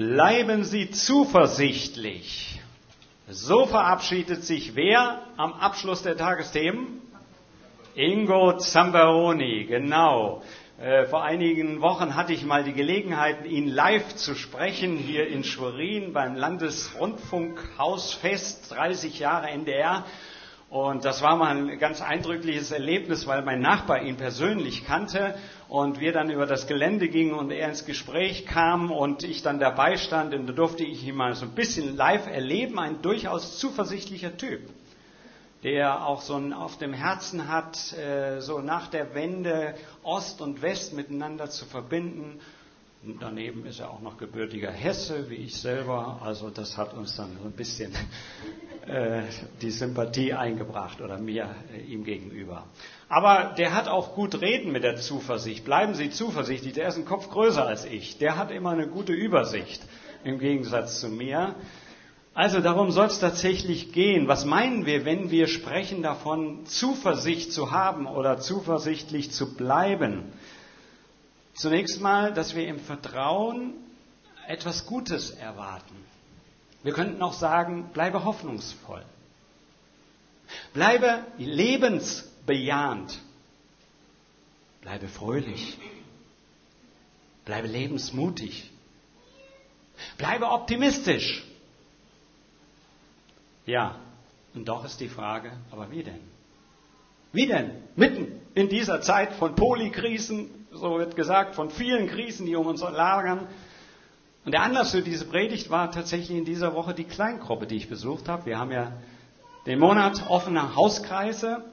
Bleiben Sie zuversichtlich. So verabschiedet sich wer am Abschluss der Tagesthemen? Ingo Zamperoni, genau. Äh, vor einigen Wochen hatte ich mal die Gelegenheit, ihn live zu sprechen hier in Schwerin beim Landesrundfunkhausfest 30 Jahre NDR. Und das war mal ein ganz eindrückliches Erlebnis, weil mein Nachbar ihn persönlich kannte und wir dann über das Gelände gingen und er ins Gespräch kam und ich dann dabei stand und da durfte ich ihn mal so ein bisschen live erleben. Ein durchaus zuversichtlicher Typ, der auch so ein auf dem Herzen hat, äh, so nach der Wende Ost und West miteinander zu verbinden Daneben ist er auch noch gebürtiger Hesse, wie ich selber. Also das hat uns dann so ein bisschen äh, die Sympathie eingebracht oder mir äh, ihm gegenüber. Aber der hat auch gut reden mit der Zuversicht. Bleiben Sie zuversichtlich. Der ist ein Kopf größer als ich. Der hat immer eine gute Übersicht im Gegensatz zu mir. Also darum soll es tatsächlich gehen. Was meinen wir, wenn wir sprechen davon, Zuversicht zu haben oder zuversichtlich zu bleiben? Zunächst mal, dass wir im Vertrauen etwas Gutes erwarten. Wir könnten auch sagen, bleibe hoffnungsvoll. Bleibe lebensbejahend. Bleibe fröhlich. Bleibe lebensmutig. Bleibe optimistisch. Ja, und doch ist die Frage, aber wie denn? Wie denn? Mitten in dieser Zeit von Polikrisen, so wird gesagt, von vielen Krisen, die um uns lagern. Und der Anlass für diese Predigt war tatsächlich in dieser Woche die Kleingruppe, die ich besucht habe. Wir haben ja den Monat offener Hauskreise.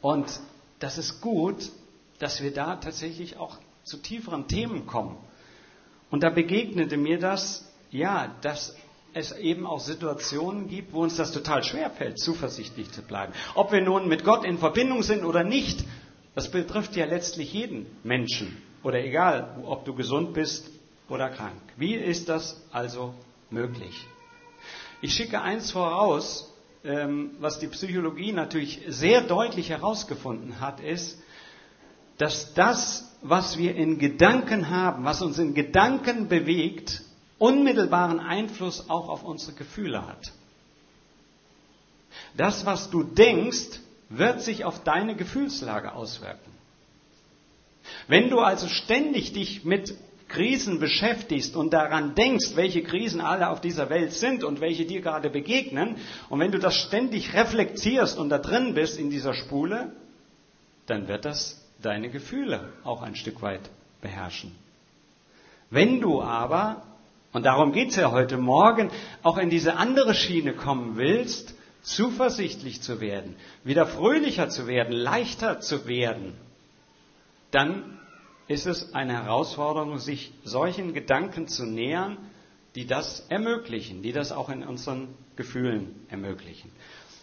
Und das ist gut, dass wir da tatsächlich auch zu tieferen Themen kommen. Und da begegnete mir das, ja, dass es eben auch Situationen gibt, wo uns das total schwer fällt, zuversichtlich zu bleiben. Ob wir nun mit Gott in Verbindung sind oder nicht, das betrifft ja letztlich jeden Menschen. Oder egal, ob du gesund bist oder krank. Wie ist das also möglich? Ich schicke eins voraus, ähm, was die Psychologie natürlich sehr deutlich herausgefunden hat, ist, dass das, was wir in Gedanken haben, was uns in Gedanken bewegt, unmittelbaren Einfluss auch auf unsere Gefühle hat. Das, was du denkst, wird sich auf deine Gefühlslage auswirken. Wenn du also ständig dich mit Krisen beschäftigst und daran denkst, welche Krisen alle auf dieser Welt sind und welche dir gerade begegnen, und wenn du das ständig reflektierst und da drin bist in dieser Spule, dann wird das deine Gefühle auch ein Stück weit beherrschen. Wenn du aber und darum geht es ja heute Morgen, auch in diese andere Schiene kommen willst, zuversichtlich zu werden, wieder fröhlicher zu werden, leichter zu werden, dann ist es eine Herausforderung, sich solchen Gedanken zu nähern, die das ermöglichen, die das auch in unseren Gefühlen ermöglichen.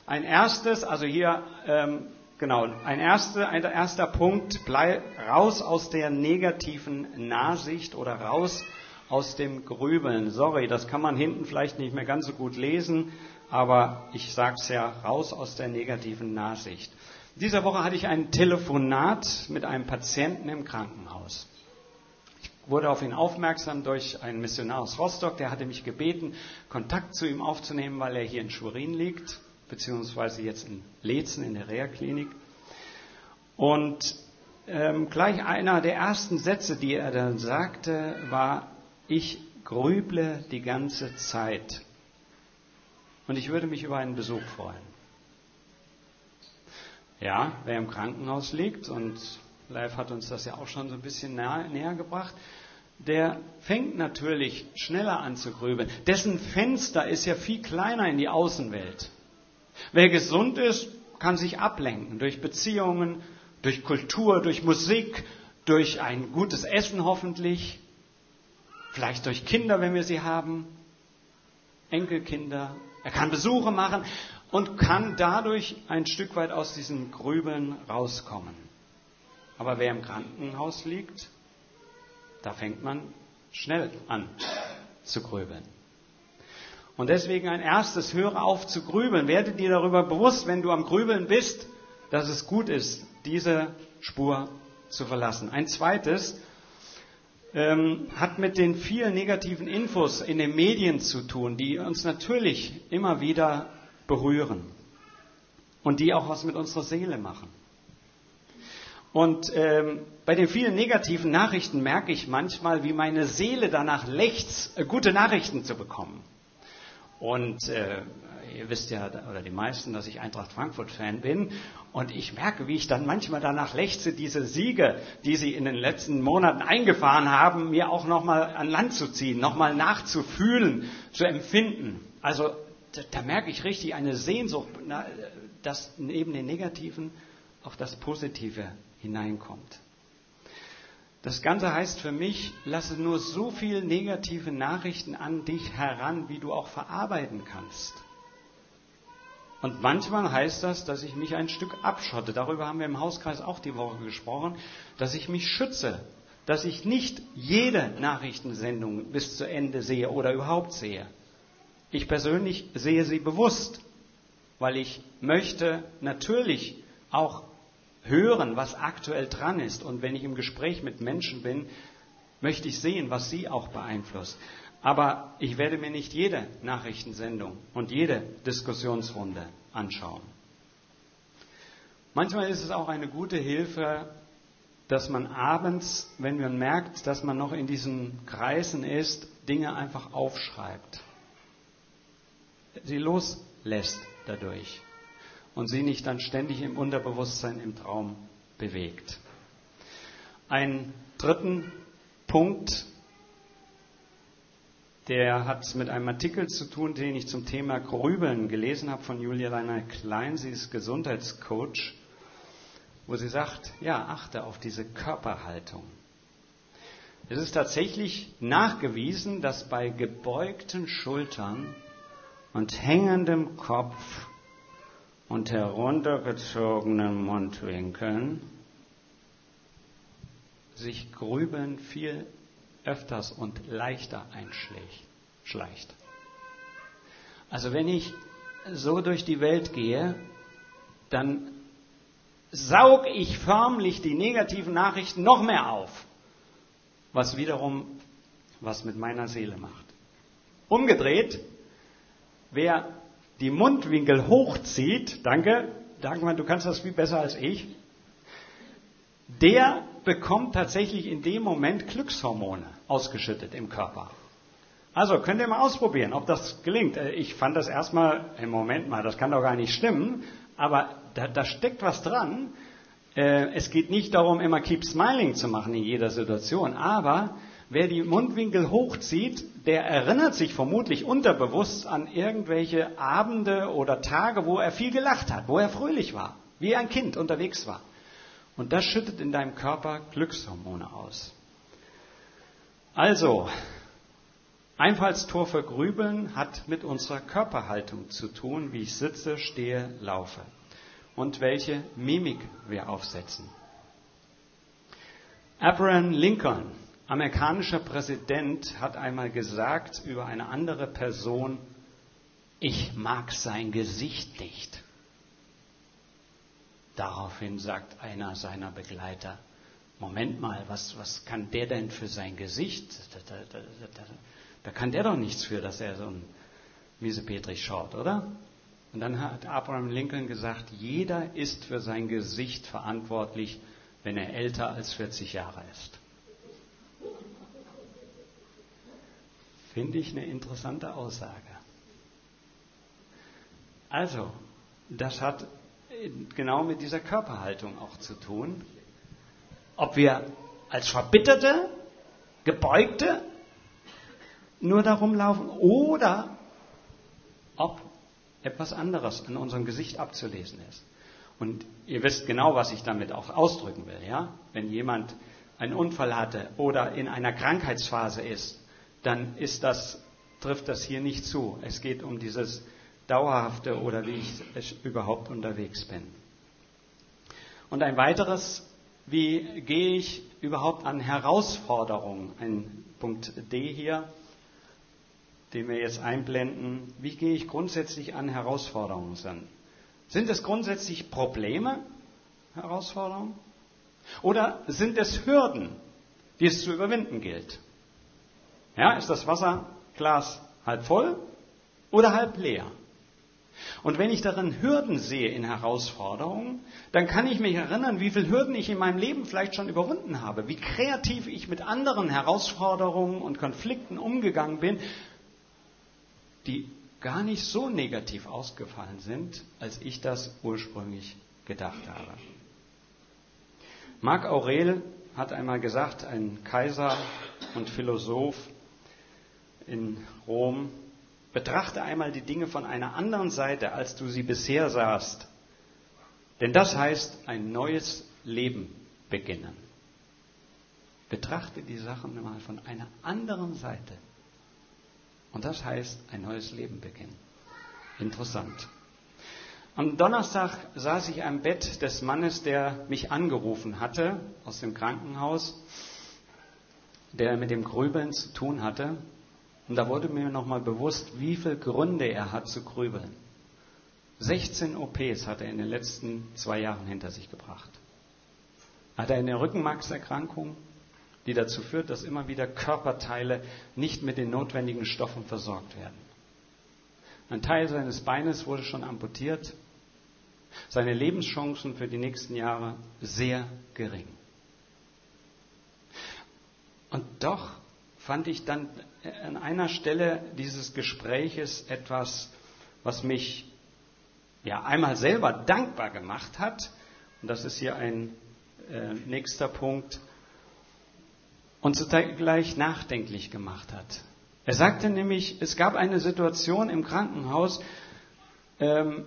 Ein erstes, also hier, ähm, genau, ein erster, ein erster Punkt, bleib raus aus der negativen Nahsicht oder raus aus dem Grübeln. Sorry, das kann man hinten vielleicht nicht mehr ganz so gut lesen, aber ich sage es ja raus aus der negativen Nachsicht. Dieser Woche hatte ich ein Telefonat mit einem Patienten im Krankenhaus. Ich wurde auf ihn aufmerksam durch einen Missionar aus Rostock, der hatte mich gebeten, Kontakt zu ihm aufzunehmen, weil er hier in Schwerin liegt, beziehungsweise jetzt in Lezen in der Reha-Klinik. Und ähm, gleich einer der ersten Sätze, die er dann sagte, war, ich grüble die ganze Zeit. Und ich würde mich über einen Besuch freuen. Ja, wer im Krankenhaus liegt, und Live hat uns das ja auch schon so ein bisschen näher, näher gebracht, der fängt natürlich schneller an zu grübeln. Dessen Fenster ist ja viel kleiner in die Außenwelt. Wer gesund ist, kann sich ablenken durch Beziehungen, durch Kultur, durch Musik, durch ein gutes Essen hoffentlich vielleicht durch Kinder, wenn wir sie haben, Enkelkinder. Er kann Besuche machen und kann dadurch ein Stück weit aus diesen Grübeln rauskommen. Aber wer im Krankenhaus liegt, da fängt man schnell an zu grübeln. Und deswegen ein erstes, höre auf zu grübeln. Werde dir darüber bewusst, wenn du am Grübeln bist, dass es gut ist, diese Spur zu verlassen. Ein zweites, ähm, hat mit den vielen negativen Infos in den Medien zu tun, die uns natürlich immer wieder berühren und die auch was mit unserer Seele machen. Und ähm, bei den vielen negativen Nachrichten merke ich manchmal, wie meine Seele danach lechzt, äh, gute Nachrichten zu bekommen. Und äh, ihr wisst ja, oder die meisten, dass ich Eintracht Frankfurt-Fan bin. Und ich merke, wie ich dann manchmal danach lechze, diese Siege, die sie in den letzten Monaten eingefahren haben, mir auch nochmal an Land zu ziehen, nochmal nachzufühlen, zu empfinden. Also da, da merke ich richtig eine Sehnsucht, dass neben den Negativen auch das Positive hineinkommt. Das Ganze heißt für mich, lasse nur so viele negative Nachrichten an dich heran, wie du auch verarbeiten kannst. Und manchmal heißt das, dass ich mich ein Stück abschotte. Darüber haben wir im Hauskreis auch die Woche gesprochen, dass ich mich schütze, dass ich nicht jede Nachrichtensendung bis zu Ende sehe oder überhaupt sehe. Ich persönlich sehe sie bewusst, weil ich möchte natürlich auch hören, was aktuell dran ist. Und wenn ich im Gespräch mit Menschen bin, möchte ich sehen, was sie auch beeinflusst. Aber ich werde mir nicht jede Nachrichtensendung und jede Diskussionsrunde anschauen. Manchmal ist es auch eine gute Hilfe, dass man abends, wenn man merkt, dass man noch in diesen Kreisen ist, Dinge einfach aufschreibt. Sie loslässt dadurch und sie nicht dann ständig im Unterbewusstsein im Traum bewegt. Einen dritten Punkt, der hat mit einem Artikel zu tun, den ich zum Thema Grübeln gelesen habe von Julia Leiner Klein. Sie ist Gesundheitscoach, wo sie sagt, ja, achte auf diese Körperhaltung. Es ist tatsächlich nachgewiesen, dass bei gebeugten Schultern und hängendem Kopf und heruntergezogenen Mundwinkeln sich Grübeln viel öfters und leichter einschleicht. Also wenn ich so durch die Welt gehe, dann saug ich förmlich die negativen Nachrichten noch mehr auf, was wiederum was mit meiner Seele macht. Umgedreht, wer die Mundwinkel hochzieht, danke, Dagmar, du kannst das viel besser als ich, der bekommt tatsächlich in dem Moment Glückshormone ausgeschüttet im Körper. Also könnt ihr mal ausprobieren, ob das gelingt. Äh, ich fand das erstmal, im Moment mal, das kann doch gar nicht stimmen, aber da, da steckt was dran. Äh, es geht nicht darum, immer keep smiling zu machen in jeder Situation, aber Wer die Mundwinkel hochzieht, der erinnert sich vermutlich unterbewusst an irgendwelche Abende oder Tage, wo er viel gelacht hat, wo er fröhlich war, wie ein Kind unterwegs war. Und das schüttet in deinem Körper Glückshormone aus. Also, Einfallstor für Grübeln hat mit unserer Körperhaltung zu tun, wie ich sitze, stehe, laufe und welche Mimik wir aufsetzen. Abraham Lincoln amerikanischer Präsident hat einmal gesagt über eine andere Person, ich mag sein Gesicht nicht. Daraufhin sagt einer seiner Begleiter, Moment mal, was, was kann der denn für sein Gesicht? Da, da, da, da kann der doch nichts für, dass er so ein Miesepetrich schaut, oder? Und dann hat Abraham Lincoln gesagt, jeder ist für sein Gesicht verantwortlich, wenn er älter als 40 Jahre ist. Finde ich eine interessante Aussage. Also, das hat genau mit dieser Körperhaltung auch zu tun. Ob wir als Verbitterte, Gebeugte nur darum laufen oder ob etwas anderes an unserem Gesicht abzulesen ist. Und ihr wisst genau, was ich damit auch ausdrücken will. Ja? Wenn jemand einen Unfall hatte oder in einer Krankheitsphase ist, dann ist das, trifft das hier nicht zu. Es geht um dieses Dauerhafte oder wie ich überhaupt unterwegs bin. Und ein weiteres, wie gehe ich überhaupt an Herausforderungen? Ein Punkt D hier, den wir jetzt einblenden. Wie gehe ich grundsätzlich an Herausforderungen an? Sind es grundsätzlich Probleme, Herausforderungen? Oder sind es Hürden, die es zu überwinden gilt. Ja, ist das Wasserglas halb voll oder halb leer? Und wenn ich darin Hürden sehe in Herausforderungen, dann kann ich mich erinnern, wie viele Hürden ich in meinem Leben vielleicht schon überwunden habe, wie kreativ ich mit anderen Herausforderungen und Konflikten umgegangen bin, die gar nicht so negativ ausgefallen sind, als ich das ursprünglich gedacht habe. Marc Aurel hat einmal gesagt, ein Kaiser und Philosoph in Rom, betrachte einmal die Dinge von einer anderen Seite, als du sie bisher sahst. Denn das heißt ein neues Leben beginnen. Betrachte die Sachen mal von einer anderen Seite. Und das heißt ein neues Leben beginnen. Interessant. Am Donnerstag saß ich am Bett des Mannes, der mich angerufen hatte aus dem Krankenhaus, der mit dem Grübeln zu tun hatte. Und da wurde mir nochmal bewusst, wie viele Gründe er hat zu grübeln. 16 OPs hat er in den letzten zwei Jahren hinter sich gebracht. Hat er eine Rückenmarkserkrankung, die dazu führt, dass immer wieder Körperteile nicht mit den notwendigen Stoffen versorgt werden. Ein Teil seines Beines wurde schon amputiert, seine Lebenschancen für die nächsten Jahre sehr gering. Und doch fand ich dann an einer Stelle dieses Gespräches etwas, was mich ja einmal selber dankbar gemacht hat. Und das ist hier ein äh, nächster Punkt. Und zugleich nachdenklich gemacht hat. Er sagte nämlich, es gab eine Situation im Krankenhaus, ähm,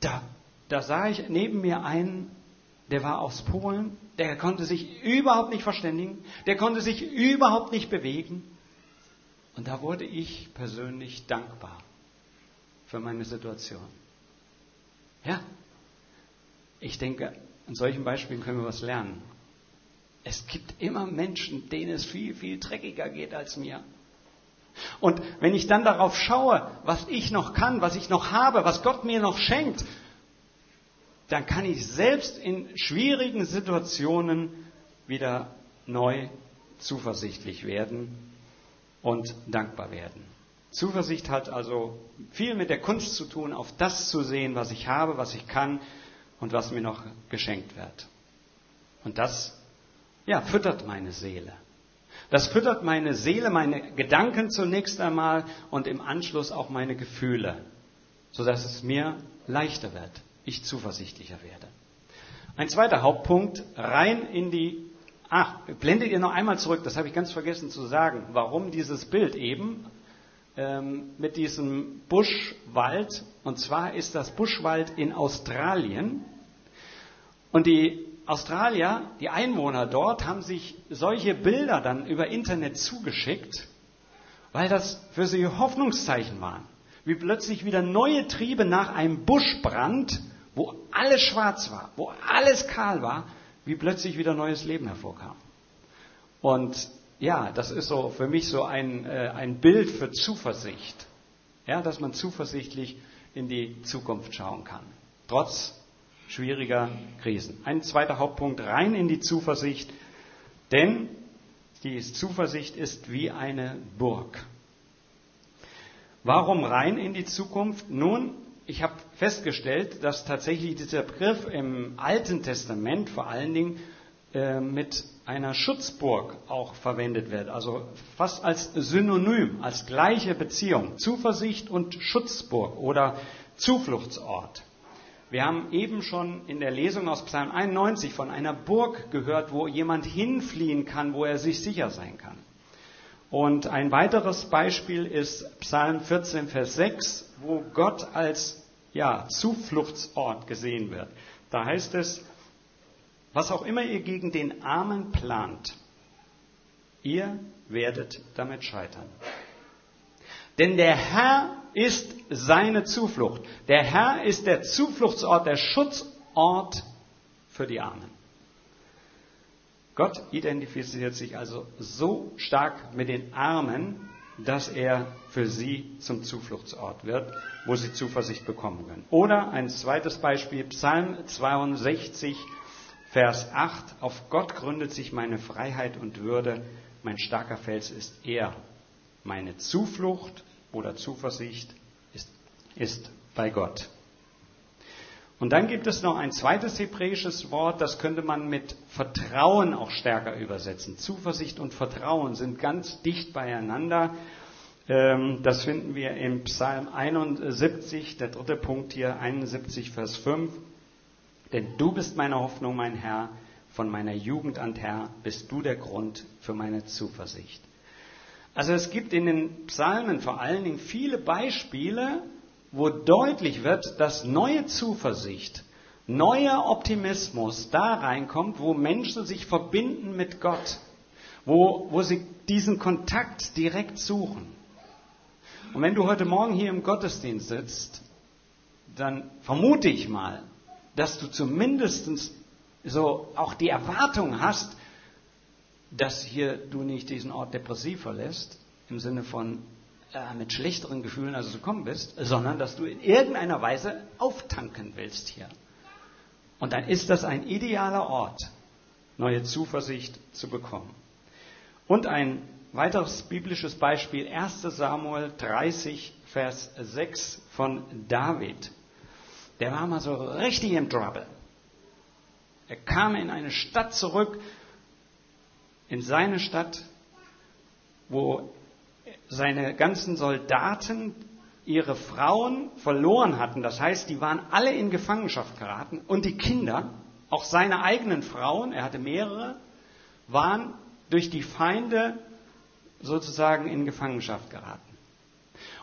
da, da sah ich neben mir einen, der war aus Polen, der konnte sich überhaupt nicht verständigen, der konnte sich überhaupt nicht bewegen. Und da wurde ich persönlich dankbar für meine Situation. Ja, ich denke, an solchen Beispielen können wir was lernen. Es gibt immer Menschen, denen es viel, viel dreckiger geht als mir. Und wenn ich dann darauf schaue, was ich noch kann, was ich noch habe, was Gott mir noch schenkt, dann kann ich selbst in schwierigen Situationen wieder neu zuversichtlich werden und dankbar werden. Zuversicht hat also viel mit der Kunst zu tun, auf das zu sehen, was ich habe, was ich kann und was mir noch geschenkt wird. Und das, ja, füttert meine Seele. Das füttert meine Seele, meine Gedanken zunächst einmal und im Anschluss auch meine Gefühle, sodass es mir leichter wird, ich zuversichtlicher werde. Ein zweiter Hauptpunkt, rein in die, ach, blendet ihr noch einmal zurück, das habe ich ganz vergessen zu sagen, warum dieses Bild eben ähm, mit diesem Buschwald, und zwar ist das Buschwald in Australien, und die Australier, die Einwohner dort, haben sich solche Bilder dann über Internet zugeschickt, weil das für sie Hoffnungszeichen waren. Wie plötzlich wieder neue Triebe nach einem Buschbrand, wo alles schwarz war, wo alles kahl war, wie plötzlich wieder neues Leben hervorkam. Und ja, das ist so für mich so ein, äh, ein Bild für Zuversicht. Ja, dass man zuversichtlich in die Zukunft schauen kann. Trotz schwieriger Krisen. Ein zweiter Hauptpunkt, rein in die Zuversicht, denn die Zuversicht ist wie eine Burg. Warum rein in die Zukunft? Nun, ich habe festgestellt, dass tatsächlich dieser Begriff im Alten Testament vor allen Dingen äh, mit einer Schutzburg auch verwendet wird, also fast als Synonym, als gleiche Beziehung, Zuversicht und Schutzburg oder Zufluchtsort. Wir haben eben schon in der Lesung aus Psalm 91 von einer Burg gehört, wo jemand hinfliehen kann, wo er sich sicher sein kann. Und ein weiteres Beispiel ist Psalm 14, Vers 6, wo Gott als ja, Zufluchtsort gesehen wird. Da heißt es, was auch immer ihr gegen den Armen plant, ihr werdet damit scheitern. Denn der Herr ist seine Zuflucht. Der Herr ist der Zufluchtsort, der Schutzort für die Armen. Gott identifiziert sich also so stark mit den Armen, dass er für sie zum Zufluchtsort wird, wo sie Zuversicht bekommen können. Oder ein zweites Beispiel, Psalm 62, Vers 8, auf Gott gründet sich meine Freiheit und Würde, mein starker Fels ist er. Meine Zuflucht oder Zuversicht ist, ist bei Gott. Und dann gibt es noch ein zweites hebräisches Wort, das könnte man mit Vertrauen auch stärker übersetzen. Zuversicht und Vertrauen sind ganz dicht beieinander. Ähm, das finden wir im Psalm 71, der dritte Punkt hier, 71, Vers 5. Denn du bist meine Hoffnung, mein Herr, von meiner Jugend an Herr bist du der Grund für meine Zuversicht. Also es gibt in den Psalmen vor allen Dingen viele Beispiele, wo deutlich wird, dass neue Zuversicht, neuer Optimismus da reinkommt, wo Menschen sich verbinden mit Gott, wo, wo sie diesen Kontakt direkt suchen. Und wenn du heute Morgen hier im Gottesdienst sitzt, dann vermute ich mal, dass du zumindest so auch die Erwartung hast, dass hier du nicht diesen Ort depressiv verlässt, im Sinne von, äh, mit schlechteren Gefühlen, als du gekommen bist, sondern dass du in irgendeiner Weise auftanken willst hier. Und dann ist das ein idealer Ort, neue Zuversicht zu bekommen. Und ein weiteres biblisches Beispiel, 1 Samuel 30, Vers 6 von David. Der war mal so richtig im Trouble. Er kam in eine Stadt zurück, in seine Stadt, wo seine ganzen Soldaten ihre Frauen verloren hatten. Das heißt, die waren alle in Gefangenschaft geraten und die Kinder, auch seine eigenen Frauen, er hatte mehrere, waren durch die Feinde sozusagen in Gefangenschaft geraten.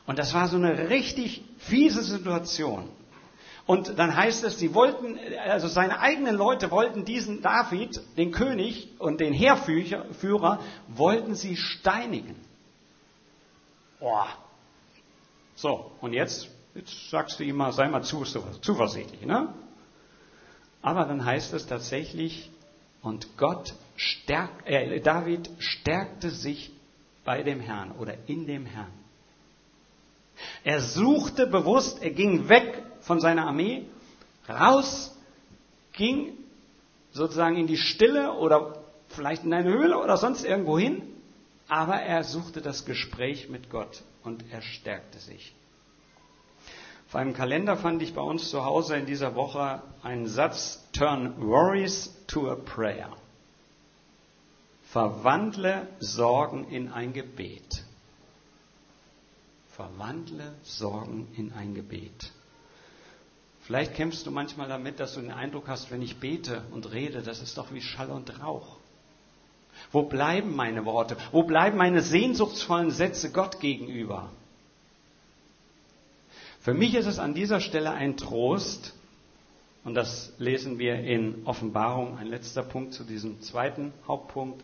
Und das war so eine richtig fiese Situation. Und dann heißt es, sie wollten, also seine eigenen Leute wollten diesen David, den König und den Heerführer, wollten sie steinigen. Boah. So, und jetzt, jetzt sagst du ihm mal, sei mal zuversichtlich, ne? Aber dann heißt es tatsächlich, und Gott stärkt, äh, David stärkte sich bei dem Herrn oder in dem Herrn. Er suchte bewusst, er ging weg von seiner Armee, raus, ging sozusagen in die Stille oder vielleicht in eine Höhle oder sonst irgendwo hin aber er suchte das Gespräch mit Gott und er stärkte sich. Auf einem Kalender fand ich bei uns zu Hause in dieser Woche einen Satz, Turn Worries to a Prayer. Verwandle Sorgen in ein Gebet. Verwandle Sorgen in ein Gebet. Vielleicht kämpfst du manchmal damit, dass du den Eindruck hast, wenn ich bete und rede, das ist doch wie Schall und Rauch. Wo bleiben meine Worte? Wo bleiben meine sehnsuchtsvollen Sätze Gott gegenüber? Für mich ist es an dieser Stelle ein Trost, und das lesen wir in Offenbarung, ein letzter Punkt zu diesem zweiten Hauptpunkt,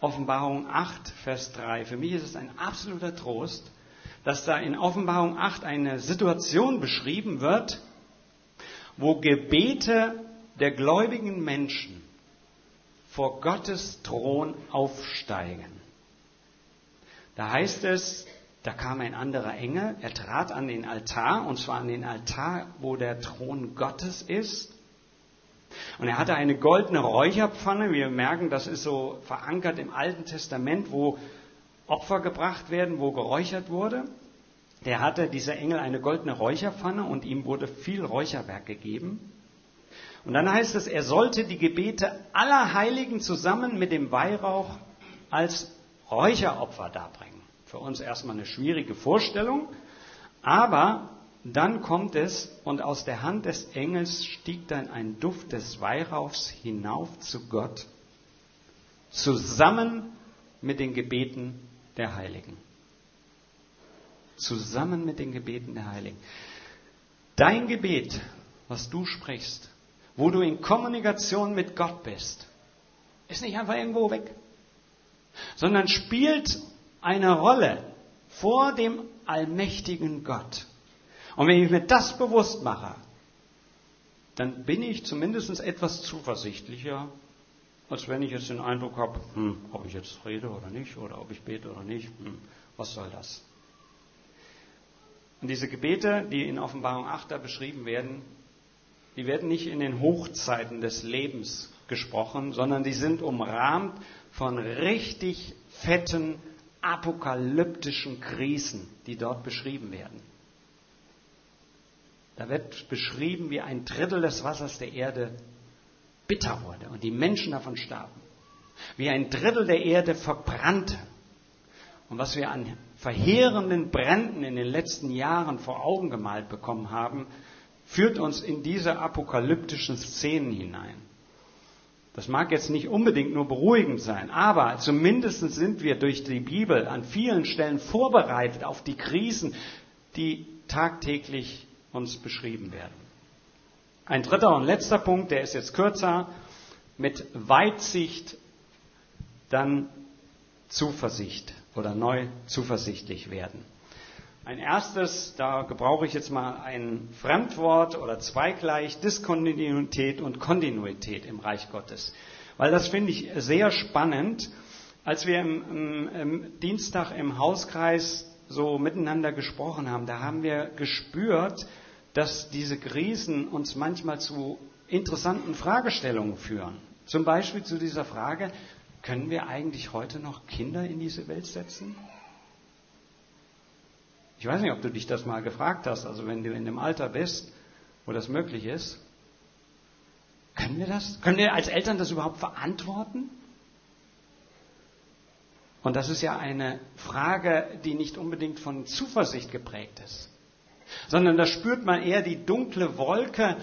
Offenbarung 8, Vers 3. Für mich ist es ein absoluter Trost, dass da in Offenbarung 8 eine Situation beschrieben wird, wo Gebete der gläubigen Menschen vor Gottes Thron aufsteigen. Da heißt es, da kam ein anderer Engel, er trat an den Altar, und zwar an den Altar, wo der Thron Gottes ist. Und er hatte eine goldene Räucherpfanne. Wir merken, das ist so verankert im Alten Testament, wo Opfer gebracht werden, wo geräuchert wurde. Der hatte, dieser Engel, eine goldene Räucherpfanne und ihm wurde viel Räucherwerk gegeben. Und dann heißt es, er sollte die Gebete aller Heiligen zusammen mit dem Weihrauch als Räucheropfer darbringen. Für uns erstmal eine schwierige Vorstellung, aber dann kommt es und aus der Hand des Engels stieg dann ein Duft des Weihrauchs hinauf zu Gott, zusammen mit den Gebeten der Heiligen. Zusammen mit den Gebeten der Heiligen. Dein Gebet, was du sprichst, wo du in Kommunikation mit Gott bist, ist nicht einfach irgendwo weg, sondern spielt eine Rolle vor dem allmächtigen Gott. Und wenn ich mir das bewusst mache, dann bin ich zumindest etwas zuversichtlicher, als wenn ich jetzt den Eindruck habe, hm, ob ich jetzt rede oder nicht, oder ob ich bete oder nicht, hm, was soll das? Und diese Gebete, die in Offenbarung 8 da beschrieben werden, die werden nicht in den Hochzeiten des Lebens gesprochen, sondern die sind umrahmt von richtig fetten apokalyptischen Krisen, die dort beschrieben werden. Da wird beschrieben, wie ein Drittel des Wassers der Erde bitter wurde und die Menschen davon starben. Wie ein Drittel der Erde verbrannte. Und was wir an verheerenden Bränden in den letzten Jahren vor Augen gemalt bekommen haben, führt uns in diese apokalyptischen Szenen hinein. Das mag jetzt nicht unbedingt nur beruhigend sein, aber zumindest sind wir durch die Bibel an vielen Stellen vorbereitet auf die Krisen, die tagtäglich uns beschrieben werden. Ein dritter und letzter Punkt, der ist jetzt kürzer, mit Weitsicht dann Zuversicht oder neu zuversichtlich werden. Ein erstes, da gebrauche ich jetzt mal ein Fremdwort oder zweigleich, Diskontinuität und Kontinuität im Reich Gottes. Weil das finde ich sehr spannend. Als wir im, im, im Dienstag im Hauskreis so miteinander gesprochen haben, da haben wir gespürt, dass diese Krisen uns manchmal zu interessanten Fragestellungen führen. Zum Beispiel zu dieser Frage, können wir eigentlich heute noch Kinder in diese Welt setzen? Ich weiß nicht, ob du dich das mal gefragt hast, also wenn du in dem Alter bist, wo das möglich ist. Können wir das? Können wir als Eltern das überhaupt verantworten? Und das ist ja eine Frage, die nicht unbedingt von Zuversicht geprägt ist, sondern da spürt man eher die dunkle Wolke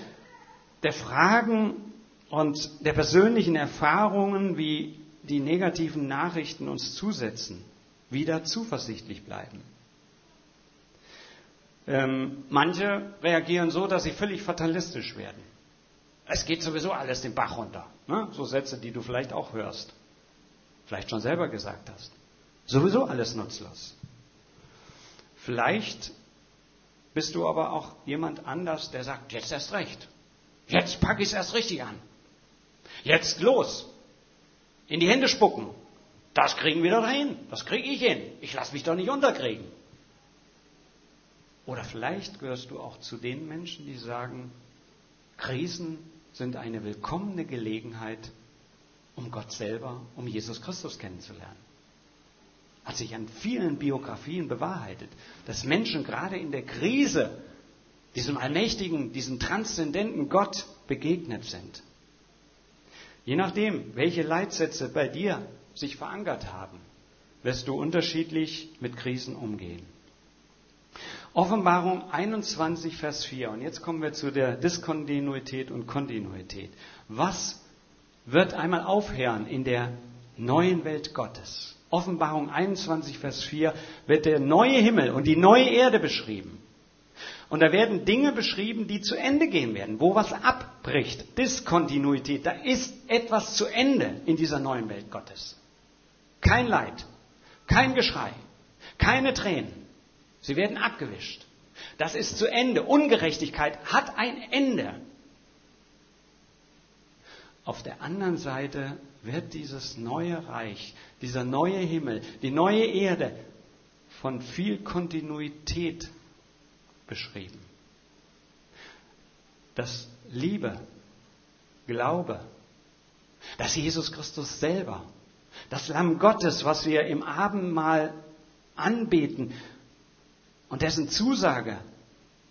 der Fragen und der persönlichen Erfahrungen, wie die negativen Nachrichten uns zusetzen, wieder zuversichtlich bleiben. Ähm, manche reagieren so, dass sie völlig fatalistisch werden. Es geht sowieso alles den Bach runter. Ne? So Sätze, die du vielleicht auch hörst. Vielleicht schon selber gesagt hast. Sowieso alles nutzlos. Vielleicht bist du aber auch jemand anders, der sagt, jetzt erst recht. Jetzt packe ich es erst richtig an. Jetzt los. In die Hände spucken. Das kriegen wir doch hin. Das kriege ich hin. Ich lasse mich doch nicht unterkriegen. Oder vielleicht gehörst du auch zu den Menschen, die sagen, Krisen sind eine willkommene Gelegenheit, um Gott selber, um Jesus Christus kennenzulernen. Hat sich an vielen Biografien bewahrheitet, dass Menschen gerade in der Krise diesem allmächtigen, diesem transzendenten Gott begegnet sind. Je nachdem, welche Leitsätze bei dir sich verankert haben, wirst du unterschiedlich mit Krisen umgehen. Offenbarung 21, Vers 4. Und jetzt kommen wir zu der Diskontinuität und Kontinuität. Was wird einmal aufhören in der neuen Welt Gottes? Offenbarung 21, Vers 4 wird der neue Himmel und die neue Erde beschrieben. Und da werden Dinge beschrieben, die zu Ende gehen werden, wo was abbricht. Diskontinuität. Da ist etwas zu Ende in dieser neuen Welt Gottes. Kein Leid, kein Geschrei, keine Tränen, Sie werden abgewischt. Das ist zu Ende. Ungerechtigkeit hat ein Ende. Auf der anderen Seite wird dieses neue Reich, dieser neue Himmel, die neue Erde von viel Kontinuität beschrieben. Das Liebe, Glaube, dass Jesus Christus selber, das Lamm Gottes, was wir im Abendmahl anbeten, und dessen Zusage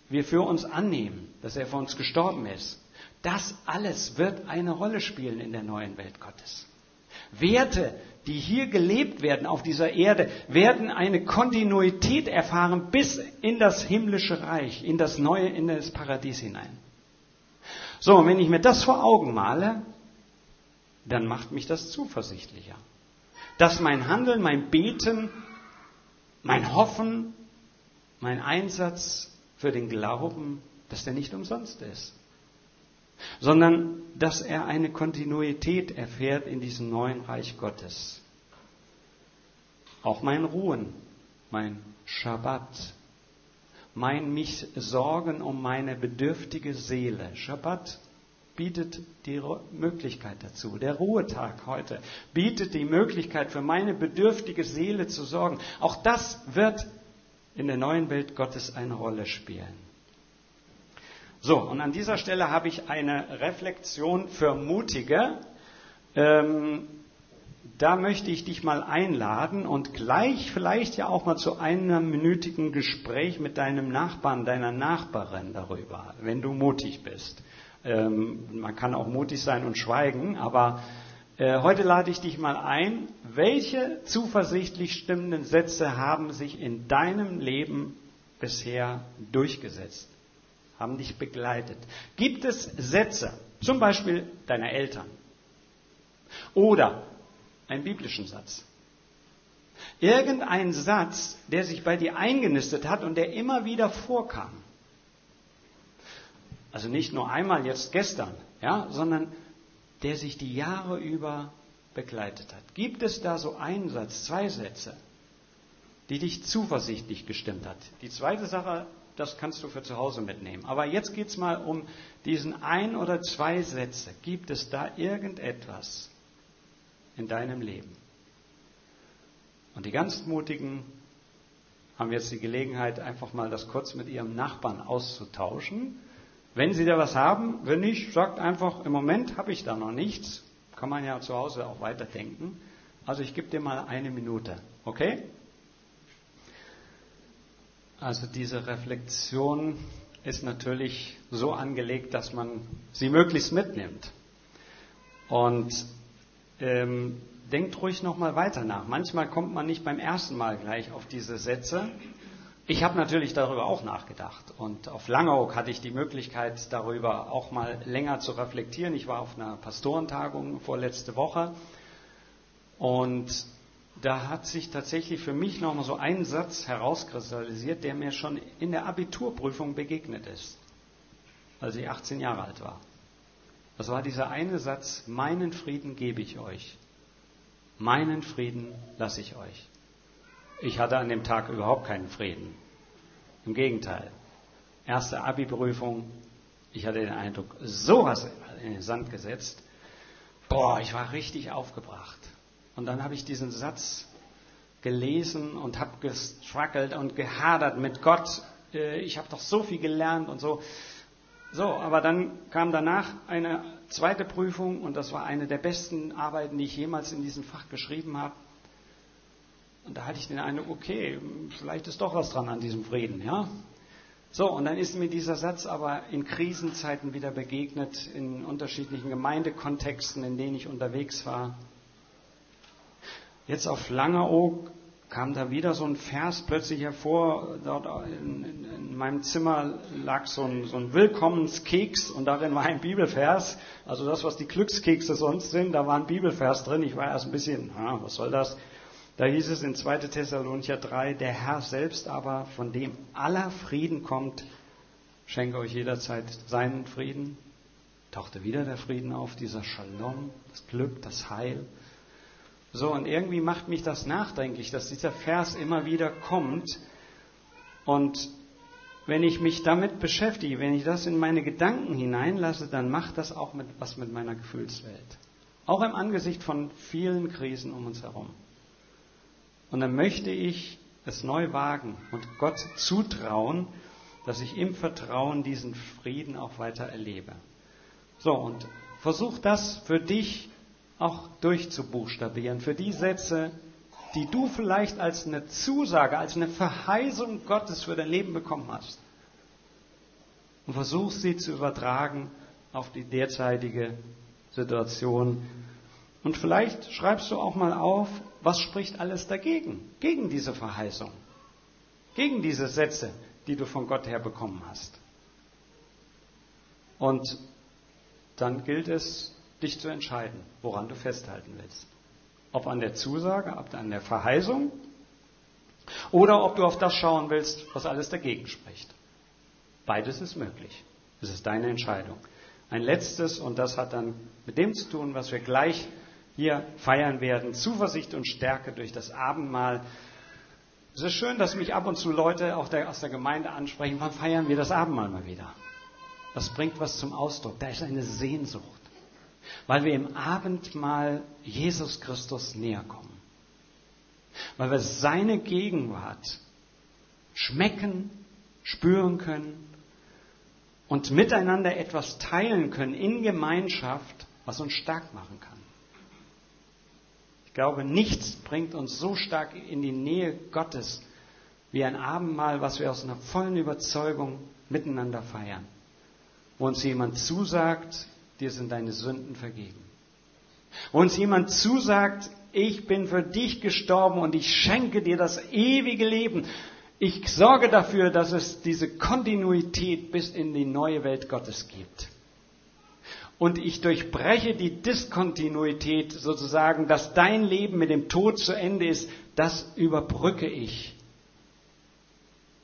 wir für uns annehmen, dass er für uns gestorben ist, das alles wird eine Rolle spielen in der neuen Welt Gottes. Werte, die hier gelebt werden auf dieser Erde, werden eine Kontinuität erfahren bis in das himmlische Reich, in das neue, in das Paradies hinein. So, und wenn ich mir das vor Augen male, dann macht mich das zuversichtlicher. Dass mein Handeln, mein Beten, mein Hoffen mein Einsatz für den Glauben, dass der nicht umsonst ist, sondern dass er eine Kontinuität erfährt in diesem neuen Reich Gottes. Auch mein Ruhen, mein Schabbat, mein mich Sorgen um meine bedürftige Seele. Schabbat bietet die Möglichkeit dazu. Der Ruhetag heute bietet die Möglichkeit für meine bedürftige Seele zu sorgen. Auch das wird in der neuen Welt Gottes eine Rolle spielen. So, und an dieser Stelle habe ich eine Reflexion für Mutige, ähm, da möchte ich dich mal einladen und gleich vielleicht ja auch mal zu einem minütigen Gespräch mit deinem Nachbarn, deiner Nachbarin darüber, wenn du mutig bist. Ähm, man kann auch mutig sein und schweigen, aber heute lade ich dich mal ein, welche zuversichtlich stimmenden Sätze haben sich in deinem Leben bisher durchgesetzt, haben dich begleitet? Gibt es Sätze, zum Beispiel deiner Eltern oder einen biblischen Satz. Irgendein Satz, der sich bei dir eingenistet hat und der immer wieder vorkam. Also nicht nur einmal jetzt gestern, ja, sondern der sich die Jahre über begleitet hat. Gibt es da so einen Satz, zwei Sätze, die dich zuversichtlich gestimmt hat? Die zweite Sache, das kannst du für zu Hause mitnehmen. Aber jetzt geht es mal um diesen ein oder zwei Sätze. Gibt es da irgendetwas, in deinem Leben. Und die ganz Mutigen haben jetzt die Gelegenheit, einfach mal das kurz mit ihrem Nachbarn auszutauschen. Wenn sie da was haben, wenn nicht, sagt einfach, im Moment habe ich da noch nichts. Kann man ja zu Hause auch weiterdenken. Also ich gebe dir mal eine Minute, okay? Also diese Reflexion ist natürlich so angelegt, dass man sie möglichst mitnimmt. Und ähm, denkt ruhig nochmal weiter nach. Manchmal kommt man nicht beim ersten Mal gleich auf diese Sätze. Ich habe natürlich darüber auch nachgedacht und auf Langeoog hatte ich die Möglichkeit, darüber auch mal länger zu reflektieren. Ich war auf einer Pastorentagung vorletzte Woche und da hat sich tatsächlich für mich nochmal so ein Satz herauskristallisiert, der mir schon in der Abiturprüfung begegnet ist, als ich 18 Jahre alt war. Das war dieser eine Satz, meinen Frieden gebe ich euch. Meinen Frieden lasse ich euch. Ich hatte an dem Tag überhaupt keinen Frieden. Im Gegenteil. Erste Abi-Prüfung, ich hatte den Eindruck, sowas in den Sand gesetzt. Boah, ich war richtig aufgebracht. Und dann habe ich diesen Satz gelesen und habe gestruggelt und gehadert mit Gott. Äh, ich habe doch so viel gelernt und so. So, aber dann kam danach eine zweite Prüfung und das war eine der besten Arbeiten, die ich jemals in diesem Fach geschrieben habe. Und da hatte ich den Eindruck, okay, vielleicht ist doch was dran an diesem Frieden, ja? So, und dann ist mir dieser Satz aber in Krisenzeiten wieder begegnet, in unterschiedlichen Gemeindekontexten, in denen ich unterwegs war. Jetzt auf Langeoog kam da wieder so ein Vers plötzlich hervor. Dort in, in, in meinem Zimmer lag so ein, so ein, Willkommenskeks und darin war ein Bibelvers. Also das, was die Glückskekse sonst sind, da war ein Bibelvers drin. Ich war erst ein bisschen, ah, was soll das? Da hieß es in 2. Thessalonicher 3, der Herr selbst aber, von dem aller Frieden kommt, schenke euch jederzeit seinen Frieden. Tauchte wieder der Frieden auf, dieser Shalom, das Glück, das Heil. So, und irgendwie macht mich das nachdenklich, dass dieser Vers immer wieder kommt. Und wenn ich mich damit beschäftige, wenn ich das in meine Gedanken hineinlasse, dann macht das auch mit, was mit meiner Gefühlswelt. Auch im Angesicht von vielen Krisen um uns herum. Und dann möchte ich es neu wagen und Gott zutrauen, dass ich im Vertrauen diesen Frieden auch weiter erlebe. So, und versuch das für dich auch durchzubuchstabieren, für die Sätze, die du vielleicht als eine Zusage, als eine Verheißung Gottes für dein Leben bekommen hast. Und versuch sie zu übertragen auf die derzeitige Situation. Und vielleicht schreibst du auch mal auf, was spricht alles dagegen, gegen diese Verheißung, gegen diese Sätze, die du von Gott her bekommen hast. Und dann gilt es, dich zu entscheiden, woran du festhalten willst. Ob an der Zusage, ob an der Verheißung oder ob du auf das schauen willst, was alles dagegen spricht. Beides ist möglich. Es ist deine Entscheidung. Ein letztes, und das hat dann mit dem zu tun, was wir gleich hier feiern werden, Zuversicht und Stärke durch das Abendmahl. Es ist schön, dass mich ab und zu Leute auch aus der Gemeinde ansprechen, wann feiern wir das Abendmahl mal wieder? Das bringt was zum Ausdruck. Da ist eine Sehnsucht weil wir im Abendmahl Jesus Christus näher kommen. Weil wir seine Gegenwart schmecken, spüren können und miteinander etwas teilen können in Gemeinschaft, was uns stark machen kann. Glaube, nichts bringt uns so stark in die Nähe Gottes wie ein Abendmahl, was wir aus einer vollen Überzeugung miteinander feiern. Wo uns jemand zusagt, dir sind deine Sünden vergeben. Wo uns jemand zusagt, ich bin für dich gestorben und ich schenke dir das ewige Leben. Ich sorge dafür, dass es diese Kontinuität bis in die neue Welt Gottes gibt. Und ich durchbreche die Diskontinuität sozusagen, dass dein Leben mit dem Tod zu Ende ist, das überbrücke ich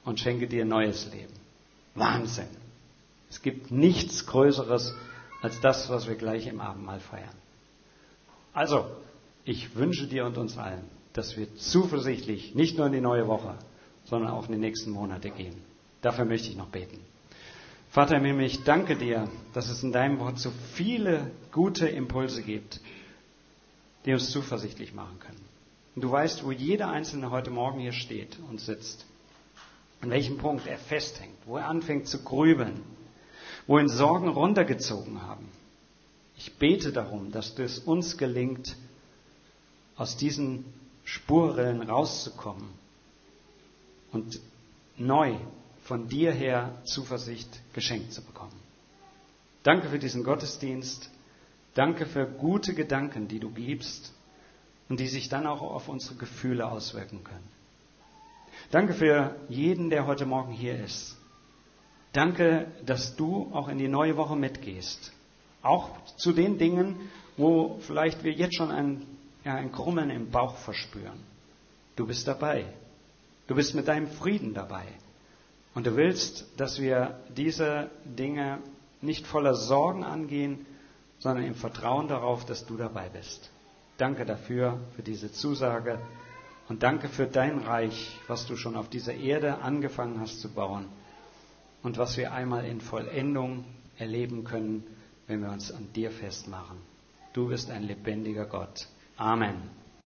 und schenke dir neues Leben. Wahnsinn. Es gibt nichts Größeres als das, was wir gleich im Abendmahl feiern. Also, ich wünsche dir und uns allen, dass wir zuversichtlich nicht nur in die neue Woche, sondern auch in die nächsten Monate gehen. Dafür möchte ich noch beten. Vater im Himmel, ich danke dir, dass es in deinem Wort so viele gute Impulse gibt, die uns zuversichtlich machen können. Und du weißt, wo jeder Einzelne heute Morgen hier steht und sitzt, an welchem Punkt er festhängt, wo er anfängt zu grübeln, wo ihn Sorgen runtergezogen haben. Ich bete darum, dass es uns gelingt, aus diesen Spurrillen rauszukommen und neu von dir her Zuversicht geschenkt zu bekommen. Danke für diesen Gottesdienst. Danke für gute Gedanken, die du gibst und die sich dann auch auf unsere Gefühle auswirken können. Danke für jeden, der heute Morgen hier ist. Danke, dass du auch in die neue Woche mitgehst. Auch zu den Dingen, wo vielleicht wir jetzt schon ein ja, ein Krummeln im Bauch verspüren. Du bist dabei. Du bist mit deinem Frieden dabei. Und du willst, dass wir diese Dinge nicht voller Sorgen angehen, sondern im Vertrauen darauf, dass du dabei bist. Danke dafür, für diese Zusage und danke für dein Reich, was du schon auf dieser Erde angefangen hast zu bauen und was wir einmal in Vollendung erleben können, wenn wir uns an dir festmachen. Du bist ein lebendiger Gott. Amen.